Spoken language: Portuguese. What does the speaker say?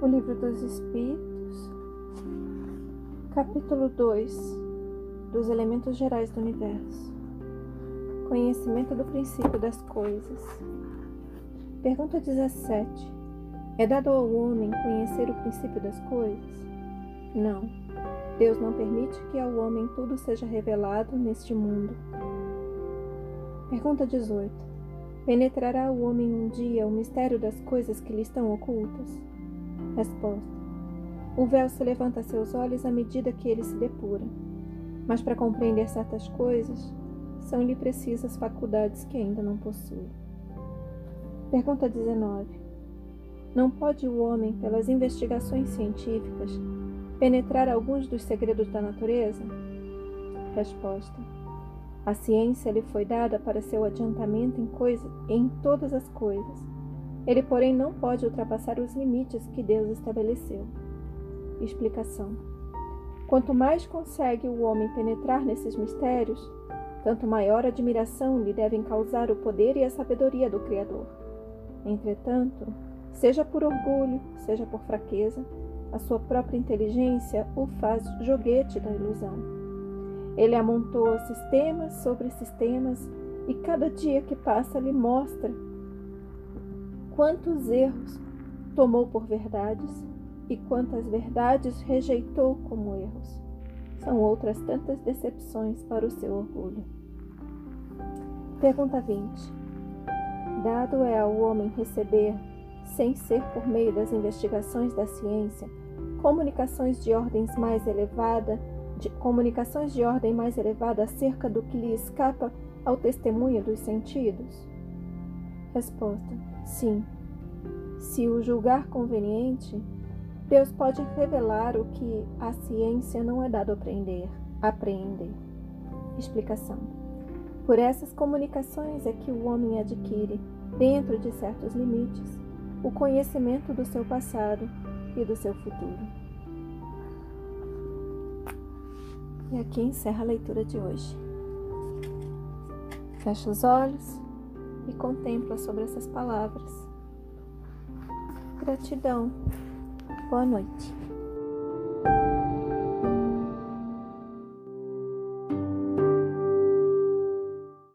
O Livro dos Espíritos, capítulo 2 dos Elementos Gerais do Universo. Conhecimento do princípio das coisas. Pergunta 17. É dado ao homem conhecer o princípio das coisas? Não. Deus não permite que ao homem tudo seja revelado neste mundo. Pergunta 18. Penetrará o homem um dia o mistério das coisas que lhe estão ocultas? Resposta. O véu se levanta a seus olhos à medida que ele se depura mas para compreender certas coisas, são-lhe precisas faculdades que ainda não possui. Pergunta 19. Não pode o homem, pelas investigações científicas, penetrar alguns dos segredos da natureza? Resposta. A ciência lhe foi dada para seu adiantamento em, coisa, em todas as coisas. Ele, porém, não pode ultrapassar os limites que Deus estabeleceu. Explicação. Quanto mais consegue o homem penetrar nesses mistérios, tanto maior admiração lhe devem causar o poder e a sabedoria do Criador. Entretanto, seja por orgulho, seja por fraqueza, a sua própria inteligência o faz joguete da ilusão. Ele amontoa sistemas sobre sistemas e cada dia que passa lhe mostra quantos erros tomou por verdades e quantas verdades rejeitou como erros. São outras tantas decepções para o seu orgulho. Pergunta 20. Dado é ao homem receber, sem ser por meio das investigações da ciência, comunicações de ordens mais elevada, de comunicações de ordem mais elevada acerca do que lhe escapa ao testemunho dos sentidos? Resposta: Sim. Se o julgar conveniente, Deus pode revelar o que a ciência não é dado aprender. Explicação. Por essas comunicações é que o homem adquire, dentro de certos limites, o conhecimento do seu passado e do seu futuro. E aqui encerra a leitura de hoje. Fecha os olhos e contempla sobre essas palavras. Gratidão. Boa noite.